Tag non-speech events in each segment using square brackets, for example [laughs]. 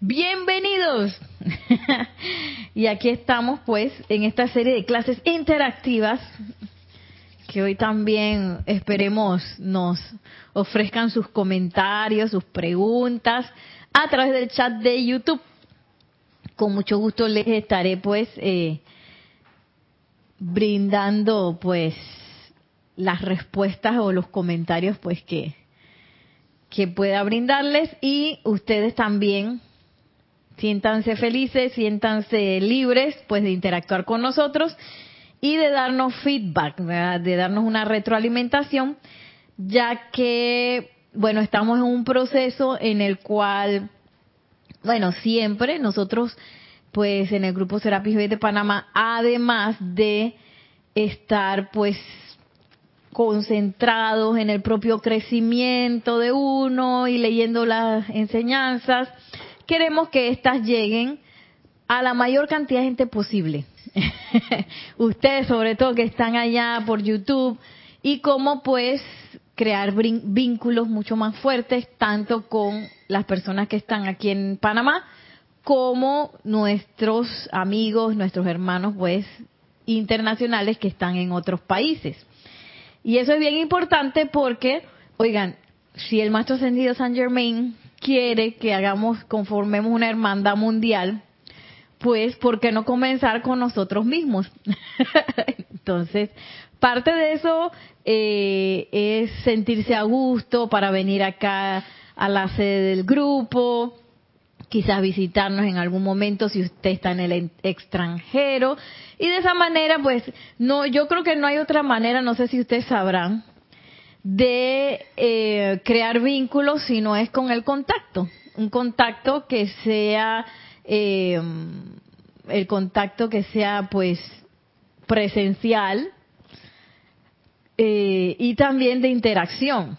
Bienvenidos. [laughs] y aquí estamos pues en esta serie de clases interactivas que hoy también esperemos nos ofrezcan sus comentarios, sus preguntas a través del chat de YouTube. Con mucho gusto les estaré pues eh, brindando pues las respuestas o los comentarios pues que, que pueda brindarles y ustedes también siéntanse felices, siéntanse libres pues de interactuar con nosotros y de darnos feedback, de darnos una retroalimentación, ya que, bueno, estamos en un proceso en el cual, bueno, siempre nosotros, pues en el grupo Serapis B de Panamá, además de estar pues concentrados en el propio crecimiento de uno y leyendo las enseñanzas, queremos que éstas lleguen a la mayor cantidad de gente posible. [laughs] Ustedes sobre todo que están allá por YouTube y cómo pues crear vínculos mucho más fuertes tanto con las personas que están aquí en Panamá como nuestros amigos, nuestros hermanos pues internacionales que están en otros países. Y eso es bien importante porque, oigan, si el Maestro Ascendido San Germain quiere que hagamos, conformemos una hermandad mundial, pues, ¿por qué no comenzar con nosotros mismos? [laughs] Entonces, parte de eso eh, es sentirse a gusto para venir acá a la sede del grupo, quizás visitarnos en algún momento si usted está en el extranjero. Y de esa manera pues no yo creo que no hay otra manera no sé si ustedes sabrán de eh, crear vínculos si no es con el contacto. Un contacto que sea eh, el contacto que sea pues presencial eh, y también de interacción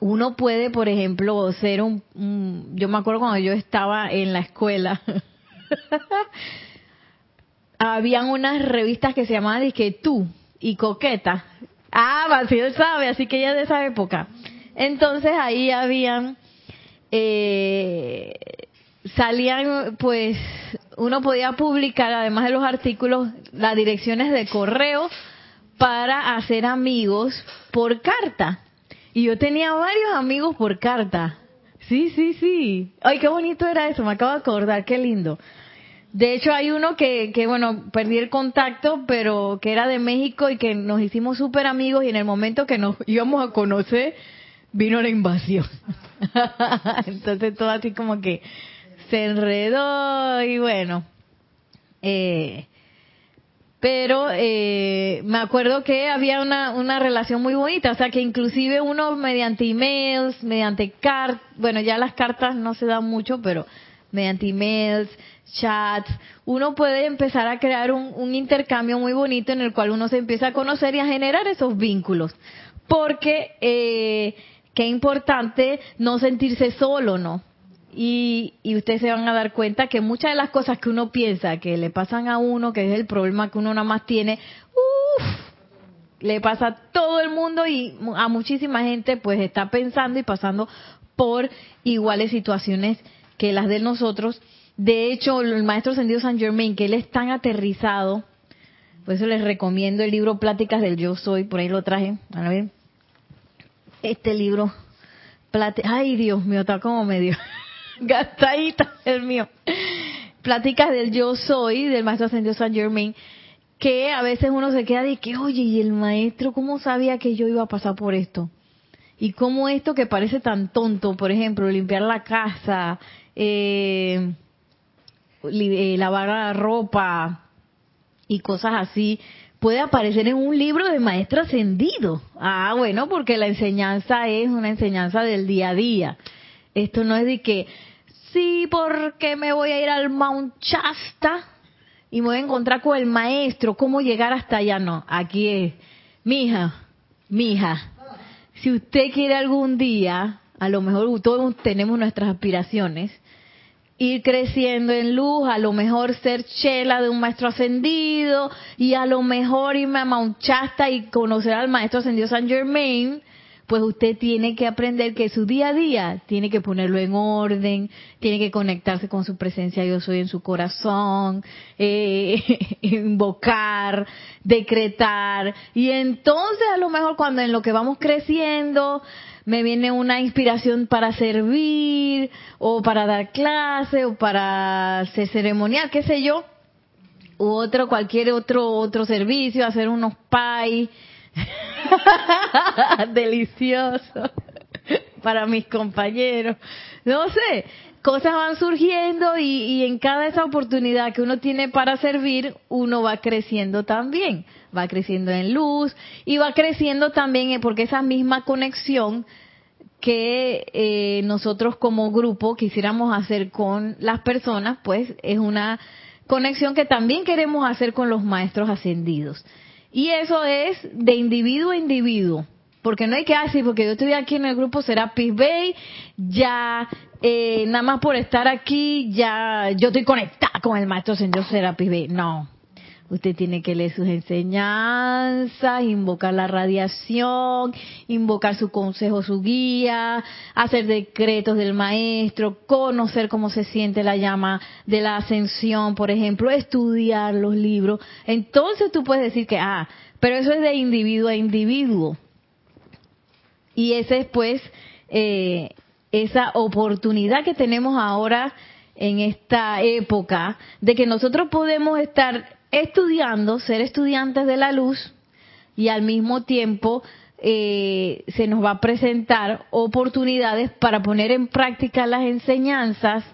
uno puede, por ejemplo, ser un, yo me acuerdo cuando yo estaba en la escuela, [laughs] habían unas revistas que se llamaban Disque Tú y Coqueta. Ah, él sabe, así que ella de esa época. Entonces ahí habían, eh, salían, pues, uno podía publicar, además de los artículos, las direcciones de correo para hacer amigos por carta. Y yo tenía varios amigos por carta. Sí, sí, sí. Ay, qué bonito era eso, me acabo de acordar, qué lindo. De hecho, hay uno que, que, bueno, perdí el contacto, pero que era de México y que nos hicimos súper amigos y en el momento que nos íbamos a conocer, vino la invasión. [laughs] Entonces todo así como que se enredó y bueno, eh, pero eh, me acuerdo que había una, una relación muy bonita, o sea que inclusive uno mediante emails, mediante cartas, bueno ya las cartas no se dan mucho, pero mediante emails, chats, uno puede empezar a crear un, un intercambio muy bonito en el cual uno se empieza a conocer y a generar esos vínculos, porque eh, qué importante no sentirse solo, ¿no? Y, ustedes se van a dar cuenta que muchas de las cosas que uno piensa que le pasan a uno, que es el problema que uno nada más tiene, uff, le pasa a todo el mundo y a muchísima gente pues está pensando y pasando por iguales situaciones que las de nosotros. De hecho, el maestro ascendido San Germain, que él es tan aterrizado, por eso les recomiendo el libro Pláticas del Yo Soy, por ahí lo traje, a ver. Este libro, ay Dios mío, está como medio gastadita el mío. Pláticas del yo soy, del maestro ascendido San Germain, que a veces uno se queda de que, oye, ¿y el maestro cómo sabía que yo iba a pasar por esto? Y cómo esto que parece tan tonto, por ejemplo, limpiar la casa, eh, eh, lavar la ropa y cosas así, puede aparecer en un libro de maestro ascendido. Ah, bueno, porque la enseñanza es una enseñanza del día a día. Esto no es de que, sí, porque me voy a ir al Mount Shasta y me voy a encontrar con el maestro, ¿cómo llegar hasta allá? No, aquí es, mija, mija, si usted quiere algún día, a lo mejor todos tenemos nuestras aspiraciones, ir creciendo en luz, a lo mejor ser chela de un maestro ascendido y a lo mejor irme a Mount Shasta y conocer al maestro ascendido San Germain, pues usted tiene que aprender que su día a día tiene que ponerlo en orden, tiene que conectarse con su presencia yo soy en su corazón, eh, [laughs] invocar, decretar. Y entonces a lo mejor cuando en lo que vamos creciendo me viene una inspiración para servir o para dar clase o para hacer ceremonial, qué sé yo, u otro cualquier otro otro servicio, hacer unos pay [laughs] delicioso. Para mis compañeros, no sé, cosas van surgiendo y, en cada esa oportunidad que uno tiene para servir, uno va creciendo también. Va creciendo en luz y va creciendo también porque esa misma conexión que eh, nosotros como grupo quisiéramos hacer con las personas, pues es una conexión que también queremos hacer con los maestros ascendidos. Y eso es de individuo a individuo. Porque no hay que decir, porque yo estoy aquí en el grupo Serapis Bay, ya eh, nada más por estar aquí, ya yo estoy conectada con el maestro ascendido Serapis Bay. No, Usted tiene que leer sus enseñanzas, invocar la radiación, invocar su consejo, su guía, hacer decretos del maestro, conocer cómo se siente la llama de la ascensión, por ejemplo, estudiar los libros. Entonces tú puedes decir que, ah, pero eso es de individuo a individuo. Y esa es pues eh, esa oportunidad que tenemos ahora en esta época de que nosotros podemos estar estudiando, ser estudiantes de la luz y al mismo tiempo eh, se nos va a presentar oportunidades para poner en práctica las enseñanzas.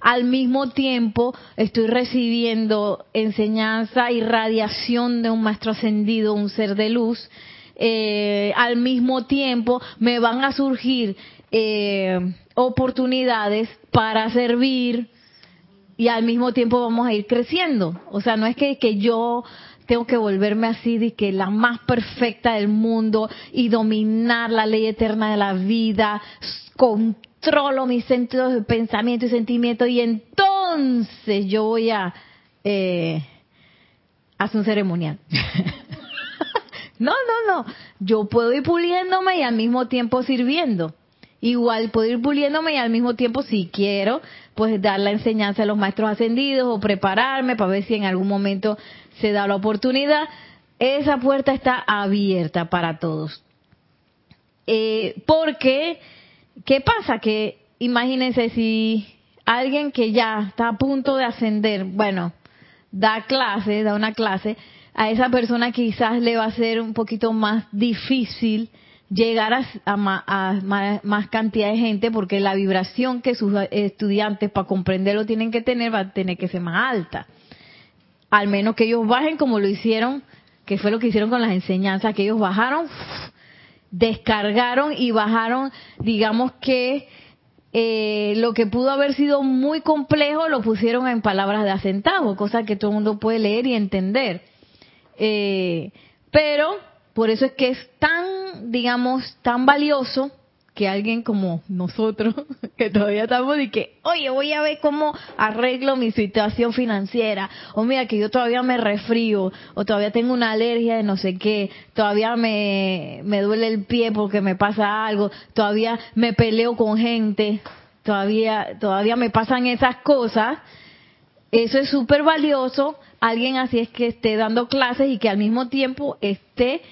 Al mismo tiempo estoy recibiendo enseñanza y radiación de un maestro ascendido, un ser de luz. Eh, al mismo tiempo me van a surgir eh, oportunidades para servir, y al mismo tiempo vamos a ir creciendo. O sea, no es que, que yo tengo que volverme así de que la más perfecta del mundo y dominar la ley eterna de la vida, controlo mis sentidos de pensamiento y sentimiento y entonces yo voy a eh, hacer un ceremonial. [laughs] [laughs] no, no, no. Yo puedo ir puliéndome y al mismo tiempo sirviendo. Igual puedo ir puliéndome y al mismo tiempo, si quiero, pues dar la enseñanza a los maestros ascendidos o prepararme para ver si en algún momento se da la oportunidad. Esa puerta está abierta para todos. Eh, porque, ¿qué pasa? Que imagínense si alguien que ya está a punto de ascender, bueno, da clase, da una clase, a esa persona quizás le va a ser un poquito más difícil llegar a, más, cantidad de gente porque la vibración que sus estudiantes para comprenderlo tienen que tener va a tener que ser más alta. Al menos que ellos bajen como lo hicieron, que fue lo que hicieron con las enseñanzas, que ellos bajaron, descargaron y bajaron, digamos que eh, lo que pudo haber sido muy complejo lo pusieron en palabras de acentavo, cosa que todo el mundo puede leer y entender. Eh, pero por eso es que es tan, digamos, tan valioso que alguien como nosotros, [laughs] que todavía estamos y que, oye, voy a ver cómo arreglo mi situación financiera, o mira que yo todavía me resfrío, o todavía tengo una alergia de no sé qué, todavía me, me duele el pie porque me pasa algo, todavía me peleo con gente, todavía, todavía me pasan esas cosas, eso es súper valioso alguien así es que esté dando clases y que al mismo tiempo esté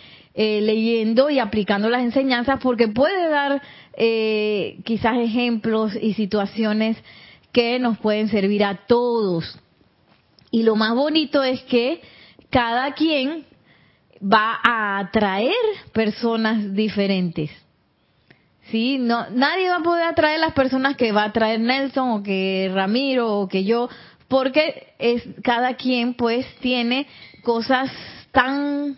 eh, leyendo y aplicando las enseñanzas porque puede dar eh, quizás ejemplos y situaciones que nos pueden servir a todos. Y lo más bonito es que cada quien va a atraer personas diferentes. ¿sí? No, nadie va a poder atraer las personas que va a atraer Nelson o que Ramiro o que yo, porque es cada quien pues tiene cosas tan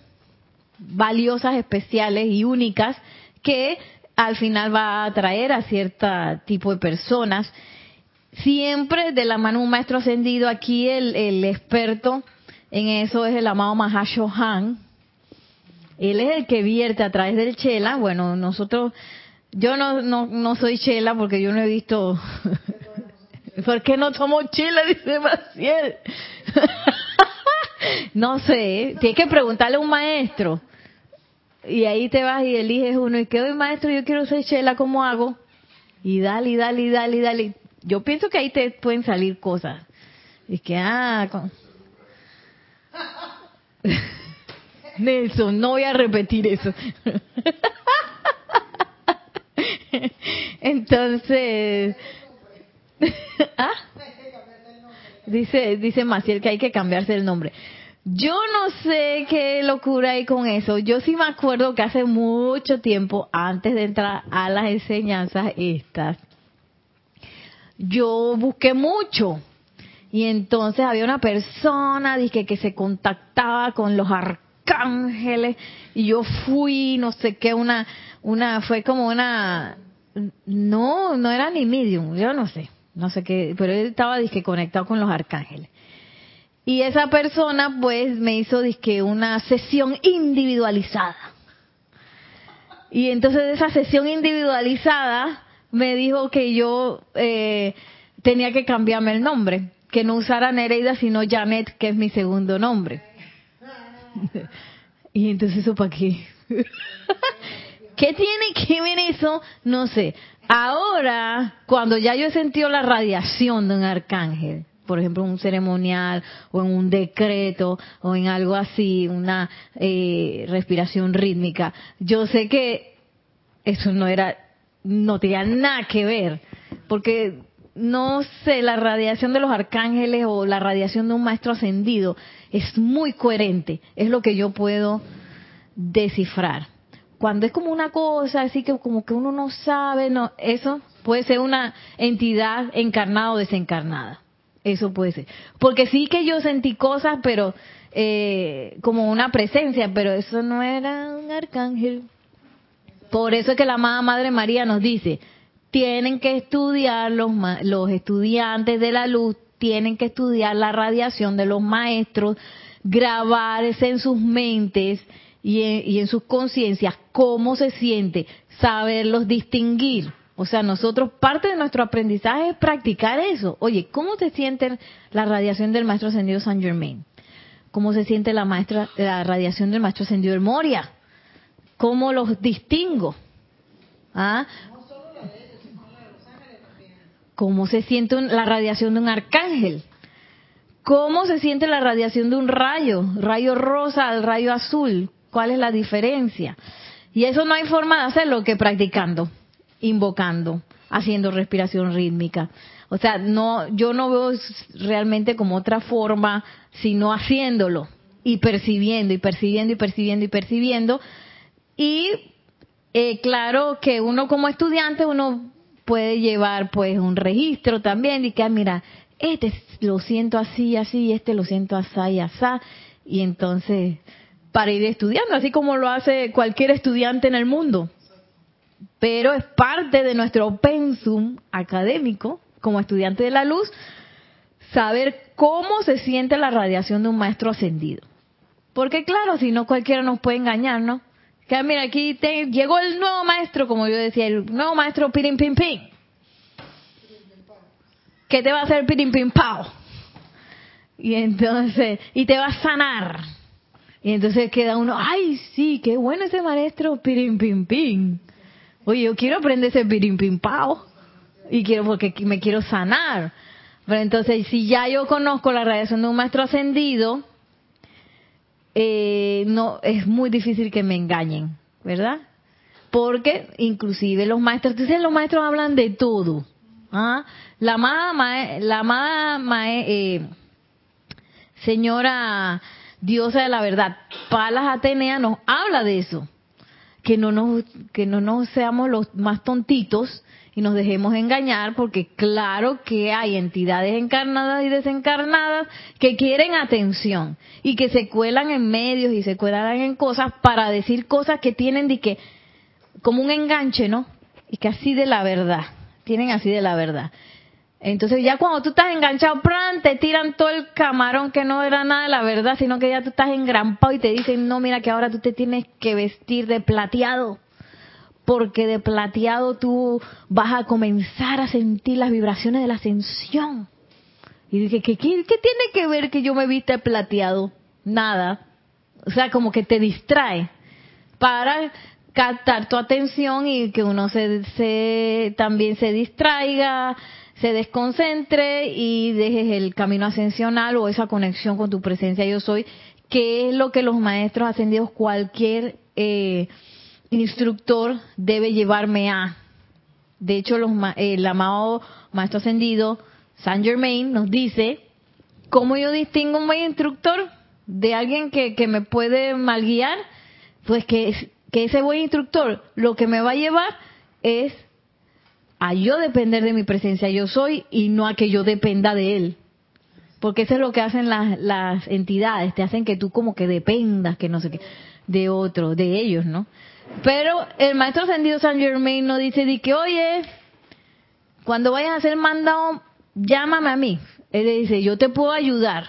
valiosas, especiales y únicas que al final va a atraer a cierto tipo de personas. Siempre de la mano un maestro ascendido, aquí el, experto en eso es el amado Mahashohan. Él es el que vierte a través del chela. Bueno, nosotros, yo no, no, no soy chela porque yo no he visto. [laughs] ¿Por qué no somos chela? [laughs] Dice Maciel. [laughs] no sé, tienes que preguntarle a un maestro. Y ahí te vas y eliges uno. Y que hoy, maestro, yo quiero ser chela, ¿cómo hago? Y dale, dale, y dale, dale. Yo pienso que ahí te pueden salir cosas. Y que, ah, con... [laughs] Nelson, no voy a repetir eso. [laughs] Entonces, [laughs] ¿ah? dice, dice Maciel que hay que cambiarse el nombre. Yo no sé qué locura hay con eso. Yo sí me acuerdo que hace mucho tiempo, antes de entrar a las enseñanzas estas, yo busqué mucho. Y entonces había una persona dije, que se contactaba con los arcángeles y yo fui, no sé qué, una, una, fue como una, no, no era ni medium, yo no sé, no sé qué, pero él estaba dije, conectado con los arcángeles. Y esa persona pues me hizo una sesión individualizada. Y entonces de esa sesión individualizada me dijo que yo eh, tenía que cambiarme el nombre, que no usara Nereida sino Janet, que es mi segundo nombre. [laughs] y entonces eso para qué? [laughs] ¿Qué tiene que ver eso? No sé. Ahora, cuando ya yo he sentido la radiación de un arcángel, por ejemplo, en un ceremonial o en un decreto o en algo así, una eh, respiración rítmica, yo sé que eso no era, no tenía nada que ver, porque no sé, la radiación de los arcángeles o la radiación de un maestro ascendido es muy coherente, es lo que yo puedo descifrar. Cuando es como una cosa así que como que uno no sabe, no, eso puede ser una entidad encarnada o desencarnada. Eso puede ser. Porque sí que yo sentí cosas, pero eh, como una presencia, pero eso no era un arcángel. Por eso es que la amada Madre María nos dice, tienen que estudiar los, los estudiantes de la luz, tienen que estudiar la radiación de los maestros, grabarse en sus mentes y en, y en sus conciencias cómo se siente, saberlos distinguir. O sea, nosotros, parte de nuestro aprendizaje es practicar eso. Oye, ¿cómo se siente la radiación del maestro ascendido San Germain? ¿Cómo se siente la, maestra, la radiación del maestro ascendido del Moria? ¿Cómo los distingo? ¿Ah? ¿Cómo se siente la radiación de un arcángel? ¿Cómo se siente la radiación de un rayo? Rayo rosa al rayo azul. ¿Cuál es la diferencia? Y eso no hay forma de hacerlo que practicando invocando, haciendo respiración rítmica. O sea, no, yo no veo realmente como otra forma, sino haciéndolo y percibiendo y percibiendo y percibiendo y percibiendo. Y eh, claro que uno como estudiante, uno puede llevar pues un registro también y que, ah, mira, este lo siento así, así, este lo siento así y así. Y entonces, para ir estudiando, así como lo hace cualquier estudiante en el mundo pero es parte de nuestro pensum académico como estudiante de la luz saber cómo se siente la radiación de un maestro ascendido. Porque claro, si no cualquiera nos puede engañar, ¿no? Que mira, aquí llegó el nuevo maestro, como yo decía, el nuevo maestro pirim pim pim. ¿Qué te va a hacer pirim pim pao? Y entonces, y te va a sanar. Y entonces queda uno, ay, sí, qué bueno ese maestro pirim pim pim. Oye, yo quiero aprender ese pirimpimpao y quiero porque me quiero sanar. Pero entonces, si ya yo conozco la radiación de un maestro ascendido, eh, no es muy difícil que me engañen, ¿verdad? Porque inclusive los maestros, entonces los maestros hablan de todo. ¿ah? La amada, la amada eh, señora diosa de la verdad, Palas Atenea nos habla de eso que no nos, que no nos seamos los más tontitos y nos dejemos engañar porque claro que hay entidades encarnadas y desencarnadas que quieren atención y que se cuelan en medios y se cuelan en cosas para decir cosas que tienen de que como un enganche, ¿no? Y que así de la verdad, tienen así de la verdad. Entonces ya cuando tú estás enganchado, ¡pran! te tiran todo el camarón que no era nada la verdad, sino que ya tú estás engrampado y te dicen, no, mira que ahora tú te tienes que vestir de plateado, porque de plateado tú vas a comenzar a sentir las vibraciones de la ascensión. Y dije, ¿qué, qué, qué tiene que ver que yo me viste plateado? Nada. O sea, como que te distrae para captar tu atención y que uno se, se también se distraiga, se desconcentre y dejes el camino ascensional o esa conexión con tu presencia yo soy, que es lo que los maestros ascendidos, cualquier eh, instructor debe llevarme a. De hecho, los, el amado maestro ascendido Saint Germain nos dice cómo yo distingo un buen instructor de alguien que, que me puede mal guiar, pues que, que ese buen instructor lo que me va a llevar es a yo depender de mi presencia yo soy y no a que yo dependa de él. Porque eso es lo que hacen las, las entidades, te hacen que tú como que dependas, que no sé qué, de otro, de ellos, ¿no? Pero el maestro ascendido San Germain no dice de que, oye, cuando vayas a ser mandado, llámame a mí. Él le dice, yo te puedo ayudar,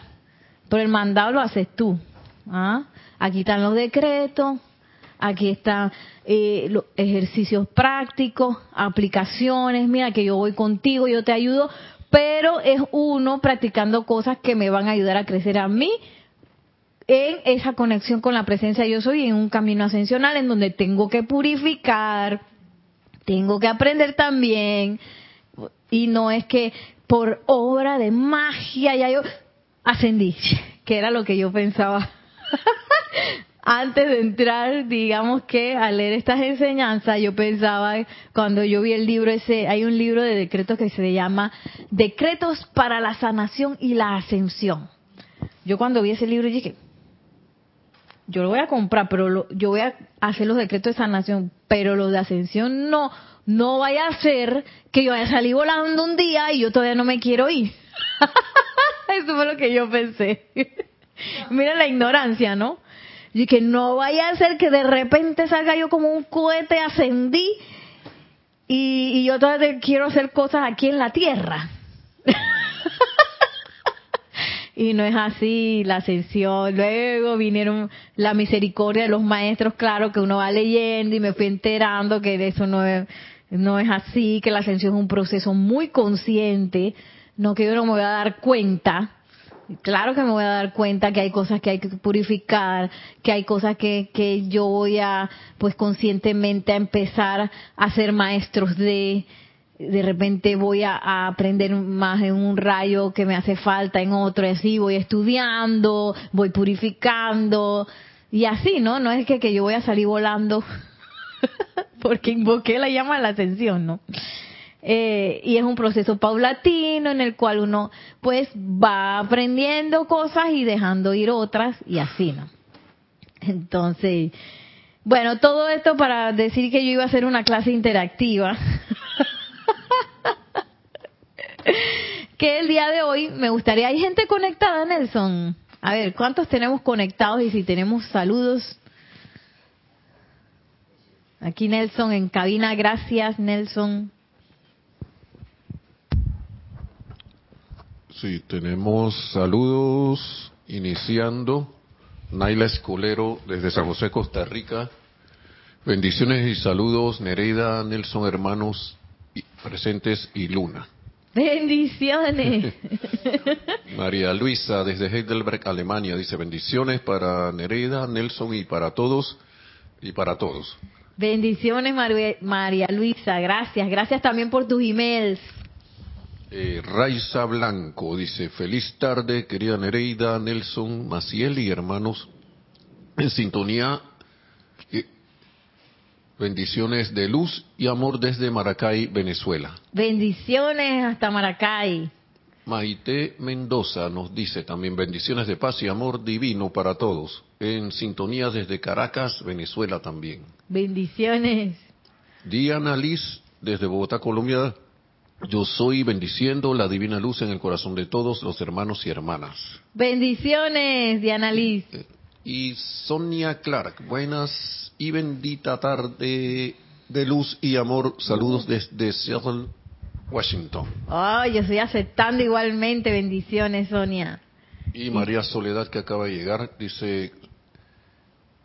pero el mandado lo haces tú. ¿Ah? Aquí están los decretos, aquí están eh, los ejercicios prácticos, aplicaciones, mira que yo voy contigo, yo te ayudo, pero es uno practicando cosas que me van a ayudar a crecer a mí en esa conexión con la presencia yo soy en un camino ascensional en donde tengo que purificar, tengo que aprender también. Y no es que por obra de magia ya yo ascendí, [laughs] que era lo que yo pensaba [laughs] antes de entrar, digamos que a leer estas enseñanzas, yo pensaba, cuando yo vi el libro ese, hay un libro de decretos que se llama Decretos para la sanación y la ascensión. Yo cuando vi ese libro dije, yo lo voy a comprar, pero yo voy a hacer los decretos de sanación, pero los de ascensión no, no vaya a ser que yo vaya a salir volando un día y yo todavía no me quiero ir. [laughs] Eso fue lo que yo pensé. [laughs] Mira la ignorancia, ¿no? Y que no vaya a ser que de repente salga yo como un cohete, ascendí y, y yo todavía quiero hacer cosas aquí en la tierra. [laughs] y no es así la ascensión. Luego vinieron la misericordia de los maestros, claro que uno va leyendo y me fui enterando que eso no es, no es así, que la ascensión es un proceso muy consciente, no que yo no me voy a dar cuenta claro que me voy a dar cuenta que hay cosas que hay que purificar, que hay cosas que, que yo voy a, pues conscientemente a empezar a ser maestros de, de repente voy a, aprender más en un rayo que me hace falta en otro, y así voy estudiando, voy purificando, y así, ¿no? No es que, que yo voy a salir volando [laughs] porque invoqué la llama de la atención, ¿no? Eh, y es un proceso paulatino en el cual uno pues va aprendiendo cosas y dejando ir otras y así, ¿no? Entonces, bueno, todo esto para decir que yo iba a hacer una clase interactiva. [laughs] que el día de hoy me gustaría, hay gente conectada, Nelson. A ver, ¿cuántos tenemos conectados y si tenemos saludos? Aquí Nelson en cabina, gracias Nelson. Sí, tenemos saludos iniciando. Naila Escolero desde San José, Costa Rica. Bendiciones y saludos, Nereida, Nelson, hermanos presentes y Luna. Bendiciones. [laughs] María Luisa desde Heidelberg, Alemania, dice bendiciones para Nereida, Nelson y para todos y para todos. Bendiciones María Luisa, gracias. Gracias también por tus emails. Eh, Raiza Blanco dice, feliz tarde, querida Nereida, Nelson, Maciel y hermanos en sintonía. bendiciones de luz y amor desde Maracay, Venezuela. Bendiciones hasta Maracay. Maite Mendoza nos dice también bendiciones de paz y amor divino para todos. En sintonía desde Caracas, Venezuela también. Bendiciones. Diana Liz desde Bogotá, Colombia yo soy bendiciendo la divina luz en el corazón de todos los hermanos y hermanas. Bendiciones, Diana Liz. Eh, y Sonia Clark, buenas y bendita tarde de luz y amor. Saludos desde Seattle, Washington. Ay, yo estoy aceptando igualmente. Bendiciones, Sonia. Y María Soledad, que acaba de llegar, dice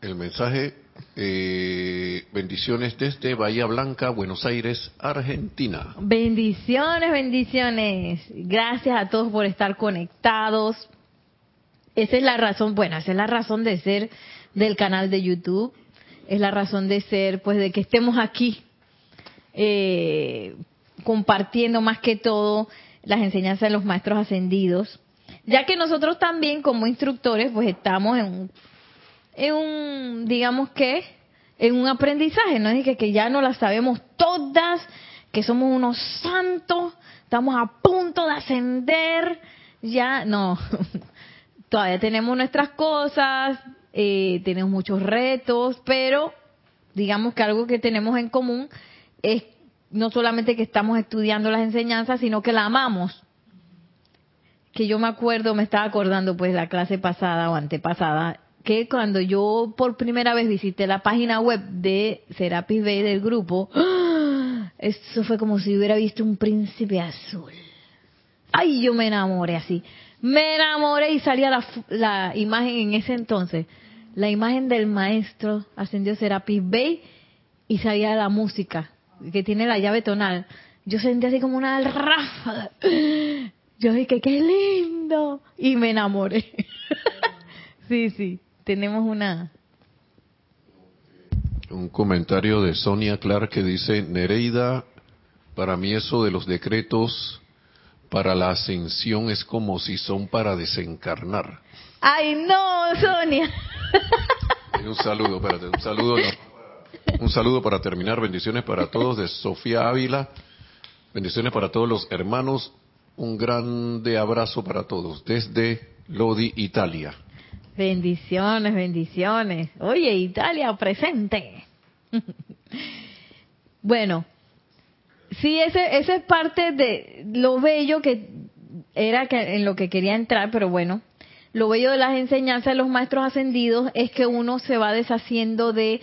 el mensaje, eh, bendiciones desde Bahía Blanca, Buenos Aires, Argentina. Bendiciones, bendiciones. Gracias a todos por estar conectados. Esa es la razón, bueno, esa es la razón de ser del canal de YouTube. Es la razón de ser, pues, de que estemos aquí eh, compartiendo más que todo las enseñanzas de los maestros ascendidos, ya que nosotros también como instructores, pues, estamos en en un digamos que, en un aprendizaje, no es que, que ya no las sabemos todas, que somos unos santos, estamos a punto de ascender, ya no, [laughs] todavía tenemos nuestras cosas, eh, tenemos muchos retos, pero digamos que algo que tenemos en común es no solamente que estamos estudiando las enseñanzas, sino que la amamos. Que yo me acuerdo, me estaba acordando pues la clase pasada o antepasada, que cuando yo por primera vez visité la página web de Serapis Bay del grupo, [gasps] eso fue como si hubiera visto un príncipe azul. Ay, yo me enamoré así. Me enamoré y salía la, la imagen en ese entonces, la imagen del maestro ascendió Serapis Bay y salía la música que tiene la llave tonal. Yo sentí así como una ráfaga. [gasps] Yo dije, qué lindo. Y me enamoré. [laughs] sí, sí, tenemos una... Un comentario de Sonia Clark que dice, Nereida, para mí eso de los decretos para la ascensión es como si son para desencarnar. Ay, no, Sonia. un saludo, espérate, un saludo. Un saludo para terminar. Bendiciones para todos de Sofía Ávila. Bendiciones para todos los hermanos. Un grande abrazo para todos desde Lodi, Italia. Bendiciones, bendiciones. Oye, Italia presente. [laughs] bueno, sí, ese, es parte de lo bello que era que, en lo que quería entrar, pero bueno, lo bello de las enseñanzas de los maestros ascendidos es que uno se va deshaciendo de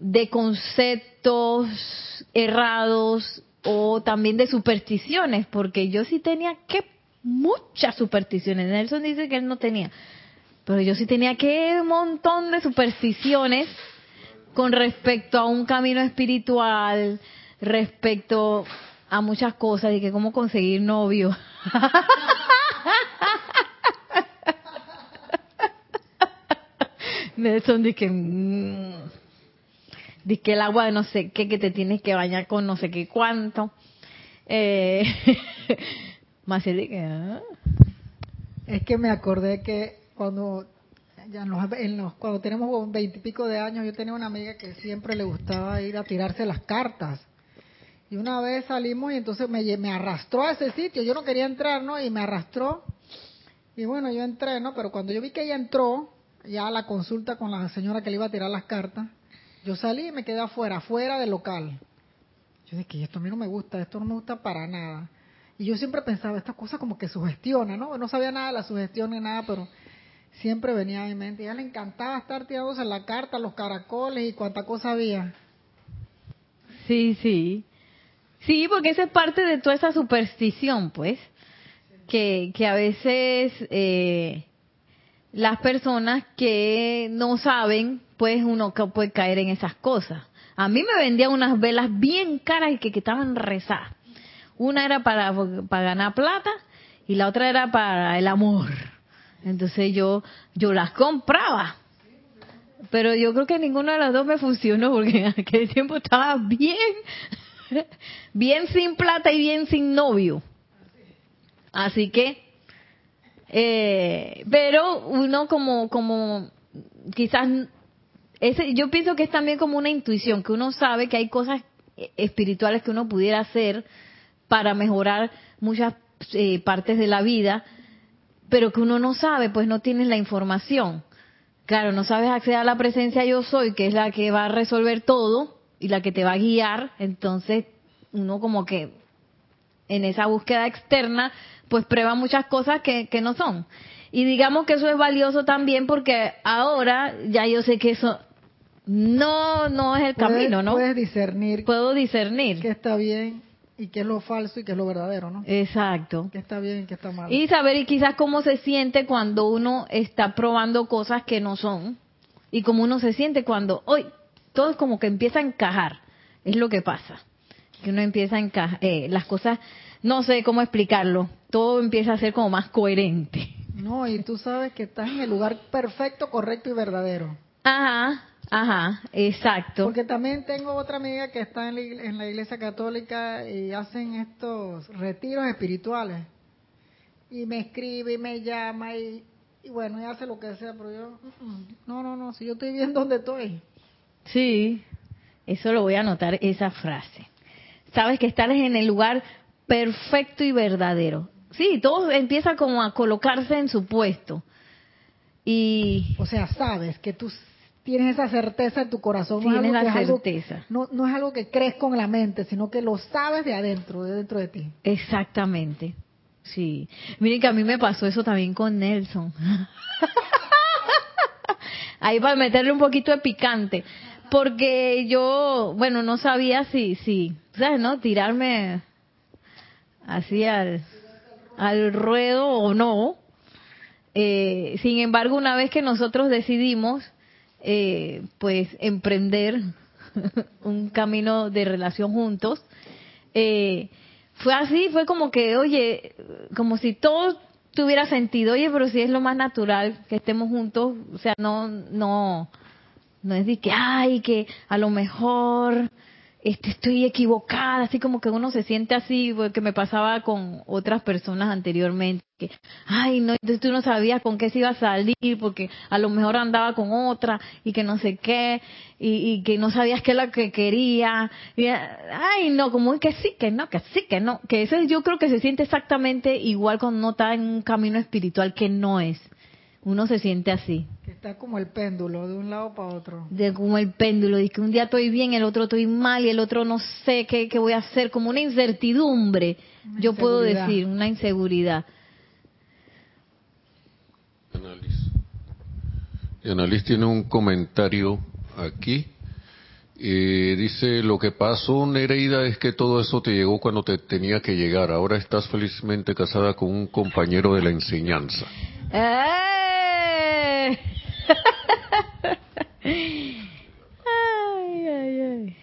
de conceptos errados o también de supersticiones, porque yo sí tenía que muchas supersticiones. Nelson dice que él no tenía, pero yo sí tenía que un montón de supersticiones con respecto a un camino espiritual, respecto a muchas cosas y que cómo conseguir novio. [laughs] Nelson dice mm, que el agua de no sé qué, que te tienes que bañar con no sé qué cuánto. Eh, [laughs] más que, ¿ah? Es que me acordé que cuando ya en los, cuando tenemos veintipico de años, yo tenía una amiga que siempre le gustaba ir a tirarse las cartas. Y una vez salimos y entonces me, me arrastró a ese sitio. Yo no quería entrar, ¿no? Y me arrastró. Y bueno, yo entré, ¿no? Pero cuando yo vi que ella entró, ya a la consulta con la señora que le iba a tirar las cartas, yo salí y me quedé afuera, afuera del local. Yo dije, esto a mí no me gusta, esto no me gusta para nada. Y yo siempre pensaba, esta cosa como que sugestiona, ¿no? No sabía nada de la sugestión ni nada, pero siempre venía mi mente. Y a ella le encantaba estar tirándose la carta, los caracoles y cuánta cosa había. Sí, sí. Sí, porque esa es parte de toda esa superstición, pues. Que, que a veces eh, las personas que no saben pues uno puede caer en esas cosas. A mí me vendían unas velas bien caras y que, estaban rezadas. Una era para, para ganar plata y la otra era para el amor. Entonces yo, yo las compraba. Pero yo creo que ninguna de las dos me funcionó porque en aquel tiempo estaba bien, [laughs] bien sin plata y bien sin novio. Así que, eh, pero uno como, como quizás ese, yo pienso que es también como una intuición, que uno sabe que hay cosas espirituales que uno pudiera hacer para mejorar muchas eh, partes de la vida, pero que uno no sabe, pues no tienes la información. Claro, no sabes acceder a la presencia yo soy, que es la que va a resolver todo y la que te va a guiar, entonces uno como que en esa búsqueda externa, pues prueba muchas cosas que, que no son. Y digamos que eso es valioso también porque ahora ya yo sé que eso no, no es el camino, ¿no? Puedes discernir. Puedo discernir. Que está bien y qué es lo falso y qué es lo verdadero, ¿no? Exacto. ¿Qué está bien y qué está mal? Y saber y quizás cómo se siente cuando uno está probando cosas que no son y cómo uno se siente cuando hoy todo es como que empieza a encajar. Es lo que pasa. Que uno empieza a encajar, eh, las cosas, no sé cómo explicarlo, todo empieza a ser como más coherente. No, y tú sabes que estás en el lugar perfecto, correcto y verdadero. Ajá, ajá, exacto. Porque también tengo otra amiga que está en la, igle- en la iglesia católica y hacen estos retiros espirituales. Y me escribe y me llama y, y bueno, y hace lo que sea, pero yo, no, no, no, si yo estoy bien donde estoy. Sí, eso lo voy a anotar, esa frase. Sabes que estás en el lugar perfecto y verdadero. Sí, todo empieza como a colocarse en su puesto. Y O sea, sabes que tú tienes esa certeza en tu corazón. Tienes no es algo la algo- certeza. no, no es algo que crees con la mente, sino que lo sabes de adentro, de dentro de ti. exactamente. Sí. Miren que a mí me pasó eso también con Nelson. [laughs] Ahí para meterle un poquito de picante. Porque yo, bueno, no sabía si, si, ¿sabes, no? Tirarme así al, al ruedo o no. Eh, sin embargo, una vez que nosotros decidimos, eh, pues, emprender [laughs] un camino de relación juntos, eh, fue así, fue como que, oye, como si todo tuviera sentido, oye, pero si es lo más natural que estemos juntos, o sea, no, no, no es de que, ay, que a lo mejor este, estoy equivocada, así como que uno se siente así, porque me pasaba con otras personas anteriormente, que, ay, no, entonces tú no sabías con qué se iba a salir, porque a lo mejor andaba con otra y que no sé qué, y, y que no sabías qué es lo que quería, y, ay, no, como que sí, que no, que sí, que no, que eso yo creo que se siente exactamente igual cuando uno está en un camino espiritual que no es. Uno se siente así Que está como el péndulo, de un lado para otro. de como el péndulo, de que un día estoy bien, el otro estoy mal y el otro no sé qué, qué voy a hacer, como una incertidumbre, Una yo puedo decir, una inseguridad. Annalise. Y Annalise tiene un comentario aquí. Eh, dice, lo que pasó, Nereida, es que todo eso te llegó cuando te tenía que llegar. Ahora estás felizmente casada con un compañero de la enseñanza. ¡Eh! [laughs] Ay, ay, ay.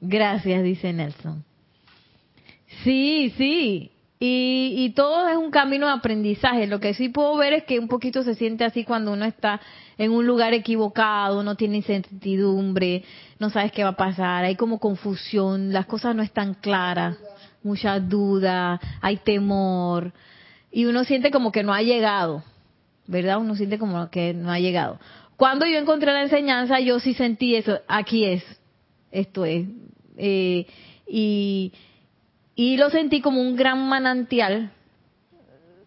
Gracias, dice Nelson. Sí, sí. Y, y todo es un camino de aprendizaje. Lo que sí puedo ver es que un poquito se siente así cuando uno está en un lugar equivocado, no tiene incertidumbre, no sabes qué va a pasar, hay como confusión, las cosas no están claras, mucha duda, hay temor. Y uno siente como que no ha llegado, ¿verdad? Uno siente como que no ha llegado. Cuando yo encontré la enseñanza, yo sí sentí eso, aquí es, esto es. Eh, y, y lo sentí como un gran manantial,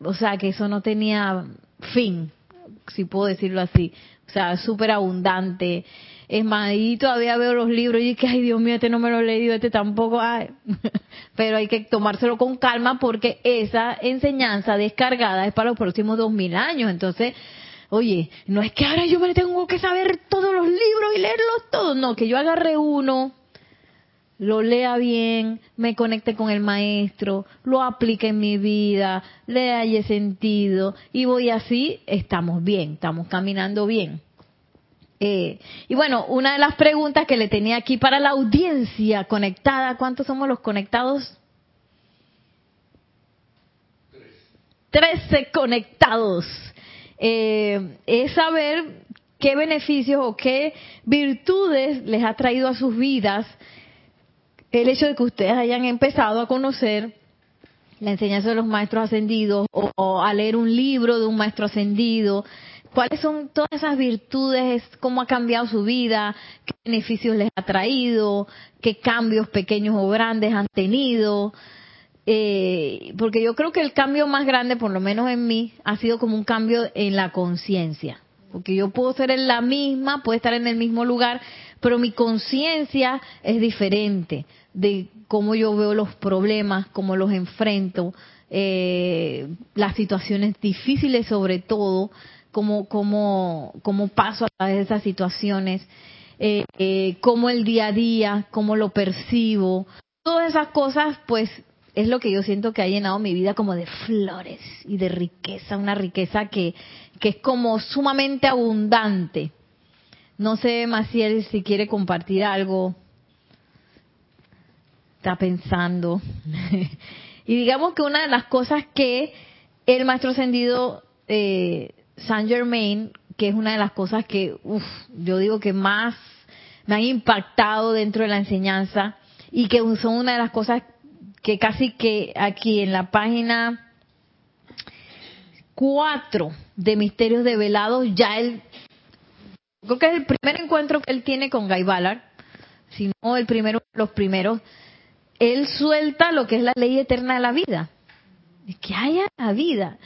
o sea, que eso no tenía fin, si puedo decirlo así, o sea, súper abundante. Es más, ahí todavía veo los libros y que, ay Dios mío, este no me lo he leído, este tampoco, ay. [laughs] pero hay que tomárselo con calma porque esa enseñanza descargada es para los próximos dos mil años, entonces, oye, no es que ahora yo me tengo que saber todos los libros y leerlos todos, no, que yo agarre uno, lo lea bien, me conecte con el maestro, lo aplique en mi vida, le haya sentido y voy así, estamos bien, estamos caminando bien. Eh, y bueno, una de las preguntas que le tenía aquí para la audiencia conectada, ¿cuántos somos los conectados? Trece conectados. Eh, es saber qué beneficios o qué virtudes les ha traído a sus vidas el hecho de que ustedes hayan empezado a conocer la enseñanza de los maestros ascendidos o, o a leer un libro de un maestro ascendido, cuáles son todas esas virtudes, cómo ha cambiado su vida, qué beneficios les ha traído, qué cambios pequeños o grandes han tenido. Eh, porque yo creo que el cambio más grande, por lo menos en mí, ha sido como un cambio en la conciencia. Porque yo puedo ser en la misma, puedo estar en el mismo lugar, pero mi conciencia es diferente de cómo yo veo los problemas, cómo los enfrento, eh, las situaciones difíciles sobre todo, cómo, cómo, cómo paso a través de esas situaciones. eh, eh, cómo el día a día, cómo lo percibo, todas esas cosas, pues es lo que yo siento que ha llenado mi vida como de flores y de riqueza, una riqueza que, que es como sumamente abundante. No sé, Maciel, si quiere compartir algo. Está pensando. [laughs] y digamos que una de las cosas que el maestro ascendido eh, Saint Germain, que es una de las cosas que, uf, yo digo que más me han impactado dentro de la enseñanza y que son una de las cosas que casi que aquí en la página 4 de Misterios Develados, ya él, creo que es el primer encuentro que él tiene con Guy Ballard, si no el primero, los primeros, él suelta lo que es la ley eterna de la vida, que haya la vida.